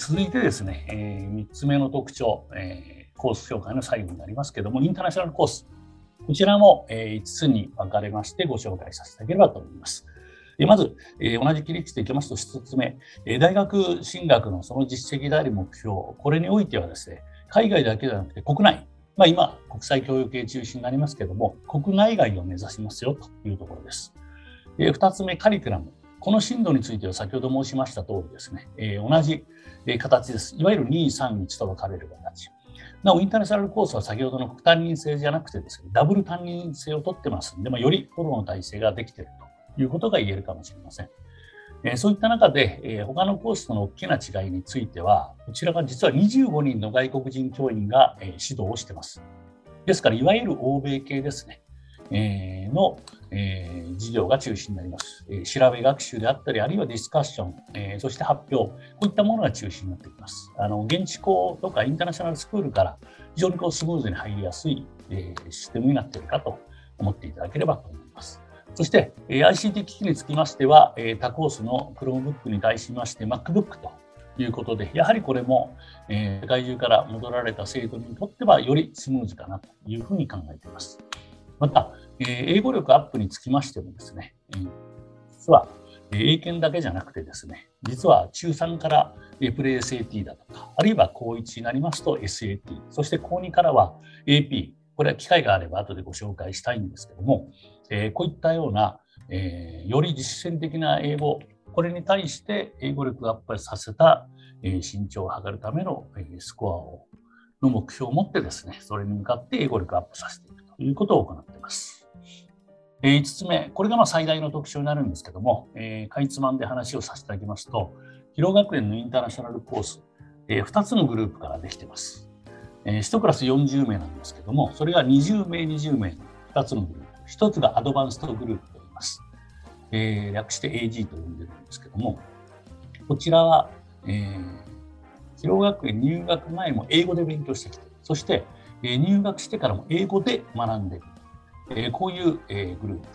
続いてですね、えー、3つ目の特徴、えー、コース紹介の最後になりますけども、インターナショナルコース。こちらも、え、5つに分かれましてご紹介させていただければと思います。えまず、え同じ切り口でいきますと1つ目、え大学進学のその実績であり目標、これにおいてはですね、海外だけではなくて国内、まあ、今、国際教育系中心になりますけども、国内外を目指しますよというところです。え2つ目、カリキュラム。この進路については先ほど申しました通りですね、え同じ形です。いわゆる2、3、1と分かれる形。なお、インターナショナルコースは先ほどの副担任制じゃなくてですね、ダブル担任制を取ってますので、まあ、よりフォローの体制ができているということが言えるかもしれません。えー、そういった中で、えー、他のコースとの大きな違いについては、こちらが実は25人の外国人教員が、えー、指導をしています。ですから、いわゆる欧米系ですね。えー、の、えー、授業が中心になります、えー、調べ学習であったり、あるいはディスカッション、えー、そして発表、こういったものが中心になってきます。あの現地校とかインターナショナルスクールから非常にこうスムーズに入りやすい、えー、システムになっているかと思っていただければと思います。そして、えー、ICT 機器につきましては、えー、他コースの Chromebook に対しまして MacBook ということで、やはりこれも、えー、世界中から戻られた生徒にとってはよりスムーズかなというふうに考えています。また、え英語力アップにつきましてもですね、実は英検だけじゃなくてですね、実は中3からプレイ SAT だとか、あるいは高1になりますと SAT、そして高2からは AP、これは機会があれば後でご紹介したいんですけども、えこういったような、えより実践的な英語、これに対して英語力アップさせた、え身長を測るための、えスコアをの目標を持ってですね、それに向かって英語力アップさせていく。ということを行っています。え5つ目、これがま最大の特徴になるんですけども、えー、かいつまんで話をさせていただきますと、広学園のインターナショナルコース、えー、2つのグループからできています。えー、1クラス40名なんですけども、それが20名、20名2つのグループ。1つがアドバンストグループと言います。えー、略して AG と呼んでるんですけども、こちらは、えー、広学園入学前も英語で勉強してきて、そして、え、入学してからも英語で学んでいる。えこういう、えグループ。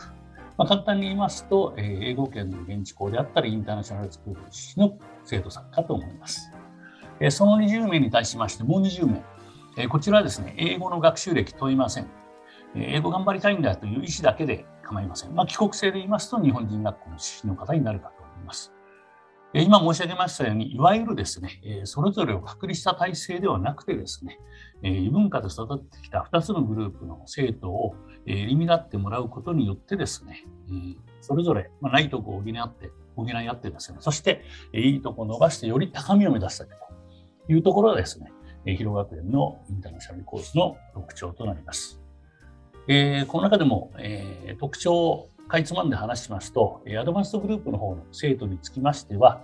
まあ、簡単に言いますと、え英語圏の現地校であったり、インターナショナルスクールの生徒さんかと思います。えその20名に対しまして、もう20名。えこちらはですね、英語の学習歴問いませんえ。英語頑張りたいんだという意思だけで構いません。まあ、帰国生で言いますと、日本人学校の出身の方になるかと思います。今申し上げましたように、いわゆるですね、それぞれを隔離した体制ではなくてですね、異文化で育ってきた2つのグループの生徒を入り乱ってもらうことによってですね、それぞれないとこを補って補い合ってですね、そしていいとこを伸ばしてより高みを目指したいというところがですね、広学園のインターナショナルコースの特徴となります。えー、この中でも、えー、特徴をかいつまんで話しますと、アドバンストグループの方の生徒につきましては、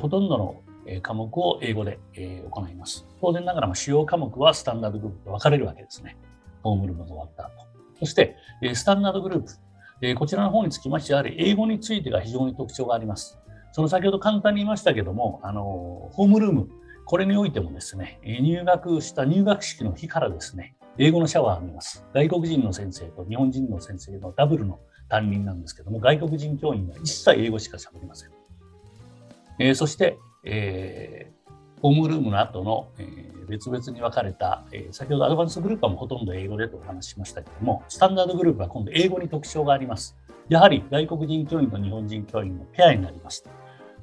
ほとんどの科目を英語で行います。当然ながら主要科目はスタンダードグループと分かれるわけですね。ホームルームが終わった後。そして、スタンダードグループ。こちらの方につきましてやはり、英語についてが非常に特徴があります。その先ほど簡単に言いましたけども、あのホームルーム、これにおいてもですね、入学した入学式の日からですね、英語のシャワーを浴びます。外国人の先生と日本人の先生のダブルの担任なんですけども、外国人教員は一切英語しか喋りません。えー、そして、えー、ホームルームの後の、えー、別々に分かれた、えー、先ほどアドバンスグループはもうほとんど英語でとお話ししましたけども、スタンダードグループは今度英語に特徴があります。やはり外国人教員と日本人教員のペアになります。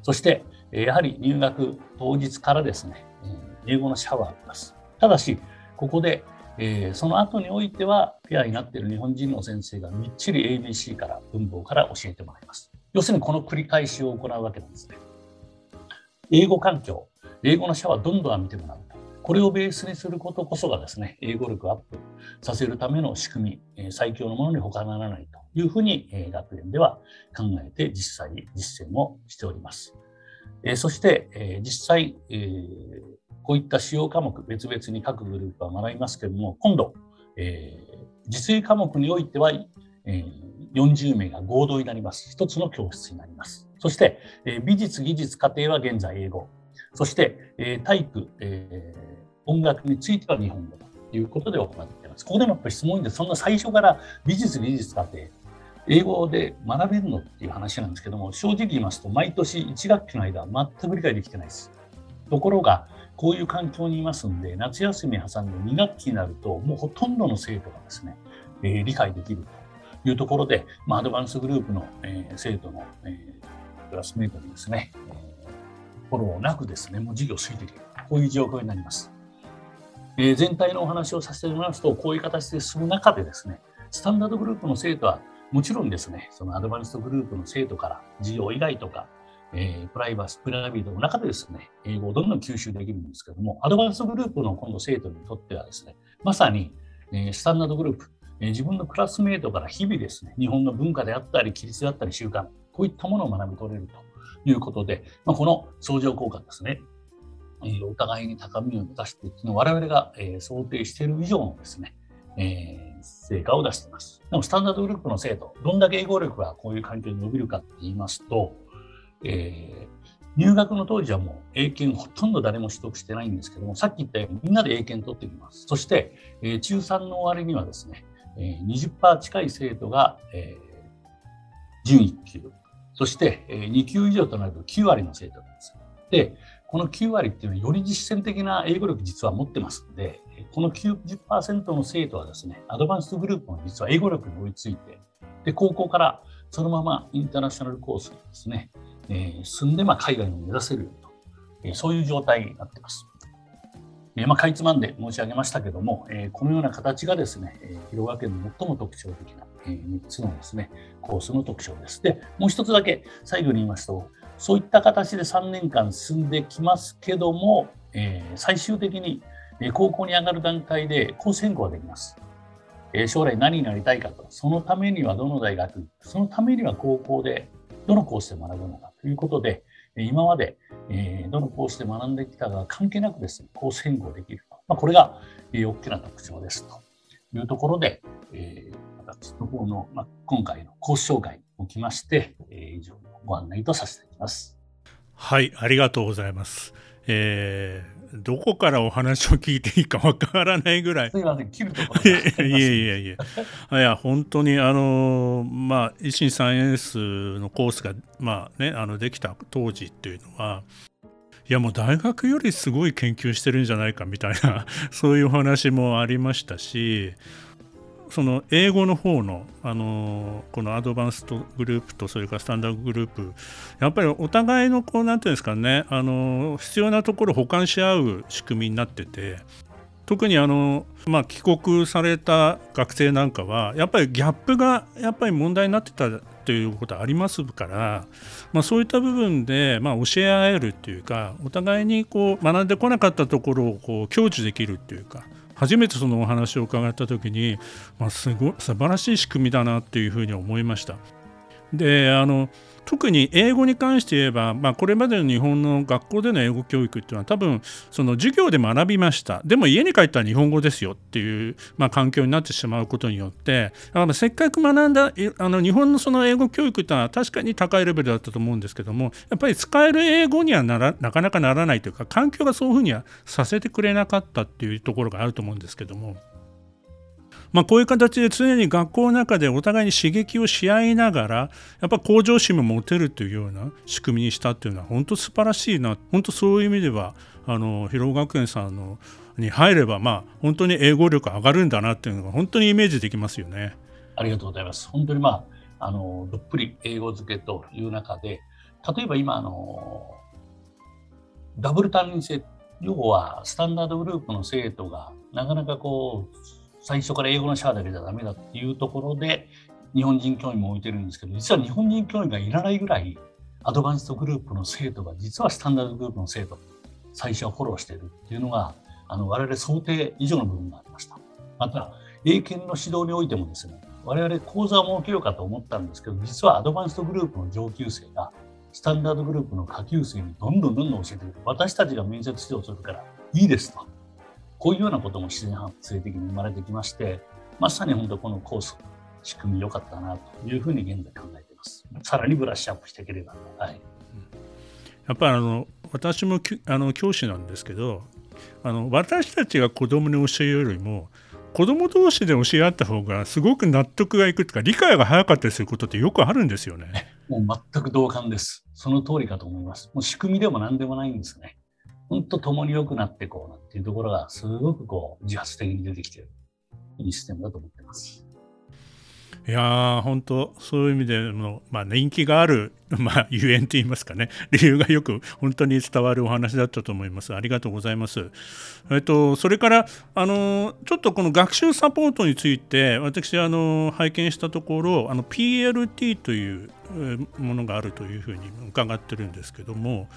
そして、え、やはり入学当日からですね、え、英語のシャワーを浴びます。ただし、ここでえー、その後においてはペアになっている日本人の先生がみっちり ABC から文法から教えてもらいます。要するにこの繰り返しを行うわけなんですね。英語環境、英語のシャワーどんどん浴びてもらう。これをベースにすることこそがですね、英語力アップさせるための仕組み、最強のものに他ならないというふうに学園では考えて実際実践をしております。そして、実際、こういった主要科目、別々に各グループは学びますけれども、今度、え実技科目においては、40名が合同になります。一つの教室になります。そして、え美術、技術、家庭は現在英語。そして、え体育、え音楽については日本語ということで行っています。ここでもやっぱり質問で、そんな最初から美術、技術、家庭、英語で学べるのっていう話なんですけども、正直言いますと、毎年1学期の間は全く理解できてないです。ところが、こういう環境にいますんで、夏休み挟んで2学期になると、もうほとんどの生徒がですね、えー、理解できるいうところで、まあ、アドバンスグループの、えー、生徒の、えー、クラスメートにですね、フォローなくですね、もう授業を過ぎている。こういう状況になります。えー、全体のお話をさせてもらいますと、こういう形で進む中でですね、スタンダードグループの生徒は、もちろんですね、そのアドバンスグループの生徒から授業以外とか、えー、プライバス、プライベートの中でですね、英語をどんどん吸収できるんですけども、アドバンスグループの今度生徒にとってはですね、まさに、えー、スタンダードグループ、え、自分のクラスメートから日々ですね、日本の文化であったり、規律であったり、習慣、こういったものを学び取れるということで、まあ、この相乗効果ですね、えー、お互いに高みを出していくの我々が、え、想定している以上のですね、えー、成果を出しています。でも、スタンダードグループの生徒、どんだけ英語力がこういう環境に伸びるかって言いますと、えー、入学の当時はもう英検ほとんど誰も取得してないんですけども、さっき言ったようにみんなで英検取ってきます。そして、えー、中3の終わりにはですね、え、20%近い生徒が、え。準1級、そして、え、2級以上となると9割の生徒なんです。で、この9割っていうのはより実践的な英語力実は持ってますので、この90%の生徒はですね、アドバンストグループも実は英語力に追いついて、で、高校からそのままインターナショナルコースにですね、えー、進んでまあ海外を目指せると、え、そういう状態になってます。えまあ、かいつまんで申し上げましたけども、え、このような形がですね、え、広川県の最も特徴的な、え、3つのですね、コースの特徴です。で、もう一つだけ最後に言いますと、そういった形で3年間進んできますけども、え、最終的に高校に上がる段階でコース変更ができます。え将来何になりたいかと、そのためにはどの大学、そのためには高校でどのコースで学ぶのかということで、今までどのコースで学んできたか関係なくですね、コース変更できる。まあ、これが大きな特徴ですというところで、私の方の、まあ、今回のコース紹介におきまして、以上のご案内とさせていただきます。はい、ありがとうございます。えー、どこからお話を聞いていいかわからないぐらい。すみません、切るところいや いやいやいや、いや本当にあのまあ維新サイエンスのコースがまあねあのできた当時っていうのは。いやもう大学よりすごい研究してるんじゃないかみたいなそういうお話もありましたしその英語の方のあのこのアドバンストグループとそれからスタンダードグループやっぱりお互いのこうなんていうんですかねあの必要なところを補完し合う仕組みになってて特にあの、まあ、帰国された学生なんかはやっぱりギャップがやっぱり問題になってたということありますから、まあ、そういった部分で、まあ、教え合えるっていうかお互いにこう学んでこなかったところをこう享受できるっていうか初めてそのお話を伺った時に、まあ、すご素晴らしい仕組みだなっていうふうに思いました。であの特に英語に関して言えば、まあ、これまでの日本の学校での英語教育っていうのは多分その授業で学びましたでも家に帰ったら日本語ですよっていう、まあ、環境になってしまうことによってせっかく学んだあの日本のその英語教育っていうのは確かに高いレベルだったと思うんですけどもやっぱり使える英語にはならなかなかならないというか環境がそういうふうにはさせてくれなかったっていうところがあると思うんですけども。まあ、こういう形で常に学校の中でお互いに刺激をし合いながらやっぱ向上心も持てるというような仕組みにしたっていうのは本当素晴らしいな本当そういう意味ではあの広尾学園さんのに入ればまあ本当に英語力上がるんだなっていうのが本当にイメージできますよね。ありがとうございます。本当にまああのどっぷり英語付けという中で例えば今あのダブル担任制要はスタンダードグループの生徒がなかなかこう最初から英語のシャアだけじゃダメだっていうところで日本人教員も置いてるんですけど実は日本人教員がいらないぐらいアドバンストグループの生徒が実はスタンダードグループの生徒最初はフォローしてるっていうのがあの我々想定以上の部分がありました。また英検の指導においてもですね我々講座を設けようかと思ったんですけど実はアドバンストグループの上級生がスタンダードグループの下級生にどんどんどんどん教えてくる。私たちが面接指導するからいいですと。こういうようなことも自然発生的に生まれてきまして、まさに本当このコース、仕組み良かったなというふうに現在考えています。さらにブラッシュアップしていければ。はい、やっぱりあの私もあの教師なんですけどあの私たちが子供に教えるよりも子供同士で教え合った方がすごく納得がいくとか理解が早かったりすることってよくあるんですよね。もう全く同感です。その通りかと思います。もう仕組みでも何でもないんですね。本当共に良くなっていこうなっていうところがすごくこう自発的に出てきてるいいシステムだと思ってます。いや、本当、そういう意味での、まあ、人気がある、まあ、ゆえんといいますかね、理由がよく本当に伝わるお話だったと思います。ありがとうございます。えっと、それから、あのちょっとこの学習サポートについて、私、あの拝見したところ、あの PLT というものがあるというふうに伺ってるんですけども、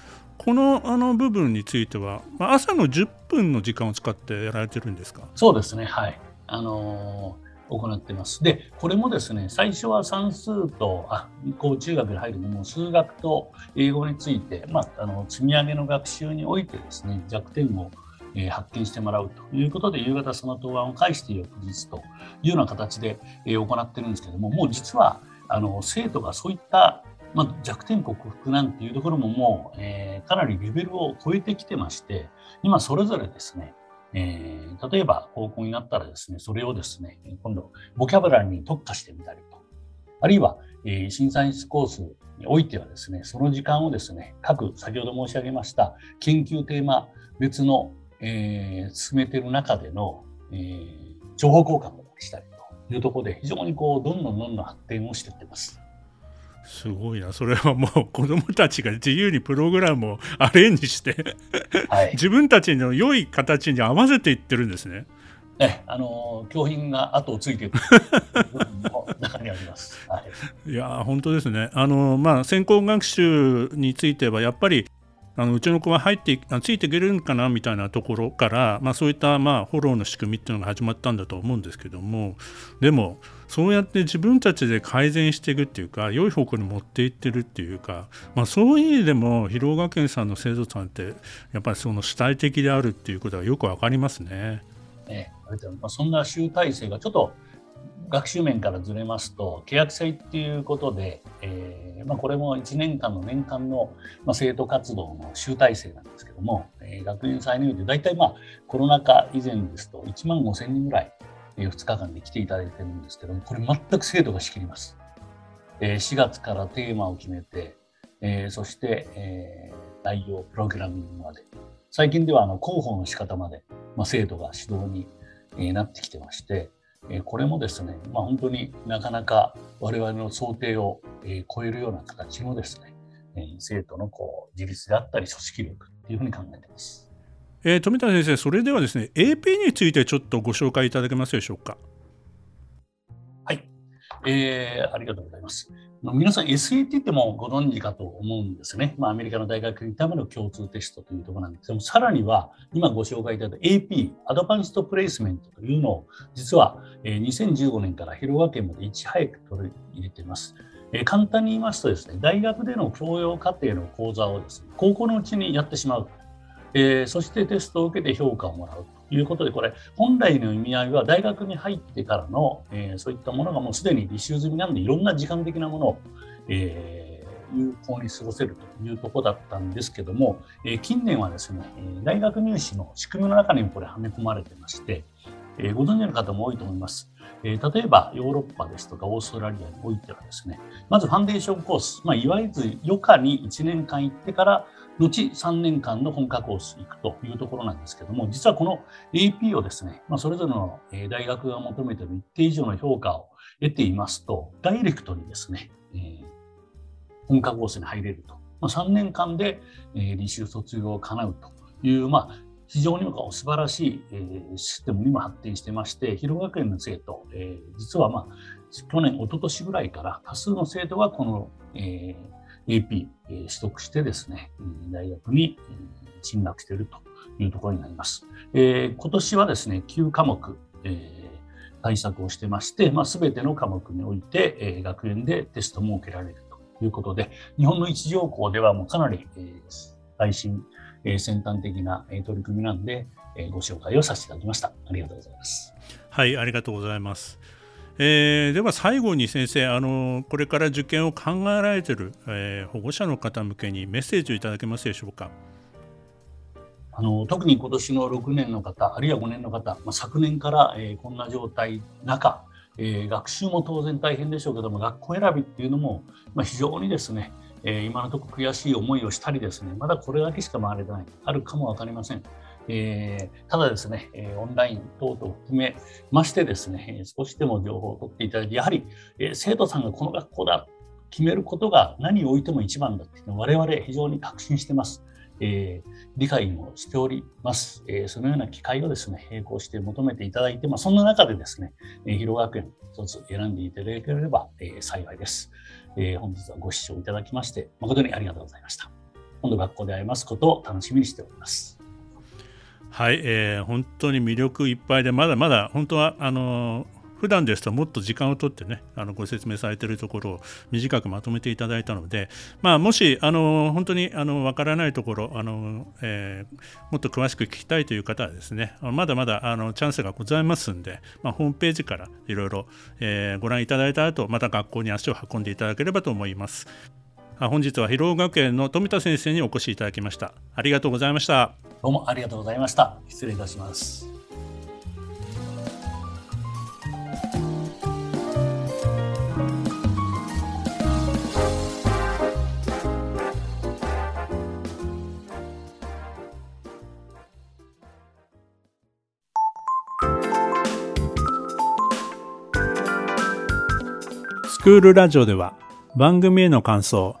このあの部分については、まあ、朝の10分の時間を使ってやられてるんですか？そうですね、はい。あのー行ってます。で、これもですね、最初は算数と、あ、こう中学に入るのも数学と英語について、まあ、あの積み上げの学習においてですね、弱点をえ発見してもらうということで、夕方その答案を返して翌日というような形で、え行ってるんですけども、もう実はあの生徒がそういった、まあ、弱点克服なんていうところももう、えー、かなりレベルを超えてきてまして、今それぞれですね、えー、例えば高校になったらですね、それをですね、今度、ボキャブラリーに特化してみたりと、あるいは、えー、審査員コースにおいてはですね、その時間をですね、各、先ほど申し上げました、研究テーマ別の、えー、進めている中での、えー、情報交換をしたりというところで、非常にこう、どんどんどんどん発展をしていってます。すごいなそれはもう子どもたちが自由にプログラムをアレンジしてはい、自分たちの良い形に合わせていってるんですね。ね、あの教品が後をついていく 中にあります。はい、いや本当ですね。あのまあ先行学習についてはやっぱりあのうちの子は入ってついていけるんかなみたいなところから、まあ、そういったまあフォローの仕組みっていうのが始まったんだと思うんですけどもでもそうやって自分たちで改善していくっていうか良い方向に持っていってるっていうか、まあ、そういう意味でも広尾学園さんの生徒さんってやっぱりその主体的であるっていうことがよく分かりますね。ね、そんな集大成がちょっと学習面からずれますと契約制っていうことで、えーまあ、これも1年間の年間の、まあ、生徒活動の集大成なんですけども、えー、学園祭において大体まあコロナ禍以前ですと1万5千人ぐらい、えー、2日間で来ていただいてるんですけどもこれ全く生徒が仕切ります。えー、4月からテーマを決めて、えー、そして、えー、内容プログラミングまで最近ではあの広報の仕方まで、まあ、生徒が指導に、え、なってきてまして、これもですね、まあ、本当になかなか我々の想定を超えるような形のですね、生徒のこう自立であったり組織力っていうふうに考えています。えー、富田先生、それではですね、AP についてちょっとご紹介いただけますでしょうか。えー、ありがとうございます。皆さん SAT ってもご存知かと思うんですね。まあ、アメリカの大学にための共通テストというところなんですけども、さらには今ご紹介いただいた AP、アドバンストプレイスメントというのを、実は2015年から広川県までいち早く取り入れています。え簡単に言いますとですね、大学での教養課程の講座をですね、高校のうちにやってしまう。えー、そしてテストを受けて評価をもらうということで、これ、本来の意味合いは大学に入ってからの、えー、そういったものがもうすでに履修済みなんで、いろんな時間的なものを、えー、有効に過ごせるというところだったんですけども、え近年はですね、大学入試の仕組みの中にもこれはめ込まれてまして、えご存知の方も多いと思います。え例えばヨーロッパですとかオーストラリアにおいてはですね、まずファンデーションコース、まあ、いわゆる余暇に1年間行ってから、後3年間の本科コース行くというところなんですけども、実はこの AP をですね、まあ、それぞれの大学が求めている一定以上の評価を得ていますと、ダイレクトにですね、えー、本科コースに入れると。まあ、3年間で、えー、履修卒業を叶うという、まあ、非常に素晴らしい、えー、システムにも発展してまして、広学園の生徒、えー、実は、まあ、去年、一昨年ぐらいから多数の生徒がこの、えー AP、取得してですね、大学に進学しているというところになります。えー、今年はですね、9科目、えー、対策をしてまして、まあ、全ての科目において、えー、学園でテストも受けられるということで、日本の一条校ではもうかなり、えー、最新、えー、先端的な、え、取り組みなんで、えー、ご紹介をさせていただきました。ありがとうございます。はい、ありがとうございます。えー、では最後に先生あのこれから受験を考えられている、えー、保護者の方向けにメッセージをいただけますでしょうか？あの特に今年の6年の方あるいは5年の方、まあ、昨年から、えー、こんな状態中、えー、学習も当然大変でしょうけども学校選びっていうのも、まあ、非常にですね、えー、今のところ悔しい思いをしたりですねまだこれだけしか回れてないあるかも分かりません。えー、ただですね、え、オンライン等々含めましてですね、少しでも情報を取っていただいて、やはり、え、生徒さんがこの学校だ決めることが何を置いても一番だっていうのを我々非常に確信してます。えー、理解もしております。えー、そのような機会をですね、並行して求めていただいて、まあ、そんな中でですね、えー、広学園一つ選んでいただければ、えー、幸いです、え。本日はご視聴いただきまして、誠にありがとうございました。今度学校で会いますことを楽しみにしております。はい、えー、本当に魅力いっぱいでまだまだ本当はあの普段ですともっと時間をとってねあのご説明されているところを短くまとめていただいたので、まあ、もしあの本当にあの分からないところあの、えー、もっと詳しく聞きたいという方はですねまだまだあのチャンスがございますんで、まあ、ホームページからいろいろご覧いただいた後また学校に足を運んでいただければと思います。本日は広尾学園の富田先生にお越しいただきました。ありがとうございました。どうもありがとうございました。失礼いたします。スクールラジオでは番組への感想